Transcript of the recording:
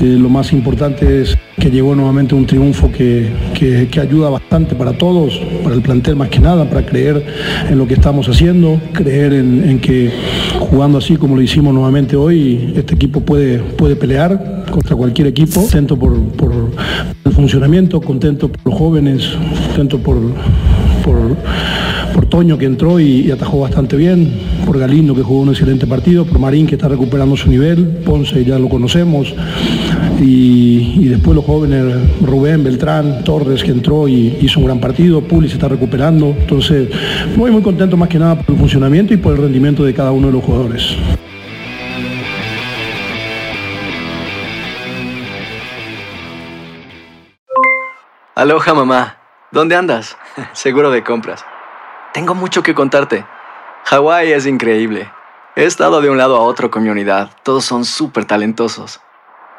Eh, lo más importante es que llegó nuevamente un triunfo que, que- ayuda bastante para todos, para el plantel más que nada, para creer en lo que estamos haciendo, creer en, que jugando así como lo hicimos nuevamente hoy, este equipo puede, puede pelear contra cualquier equipo. Contento por, por el funcionamiento, contento por los jóvenes, contento por, por, Toño que entró y atajó bastante bien, por Galindo que jugó un excelente partido, por Marín que está recuperando su nivel, Ponce ya lo conocemos, y, después los jóvenes Rubén, Beltrán, Torres que entró y hizo un gran partido, Puli se está recuperando, entonces muy muy contento más que nada por el funcionamiento y por el rendimiento de cada uno de los jugadores. Aloha mamá, ¿dónde andas? Seguro de compras. Tengo mucho que contarte. Hawái es increíble. He estado de un lado a otro con mi unidad. Todos son súper talentosos.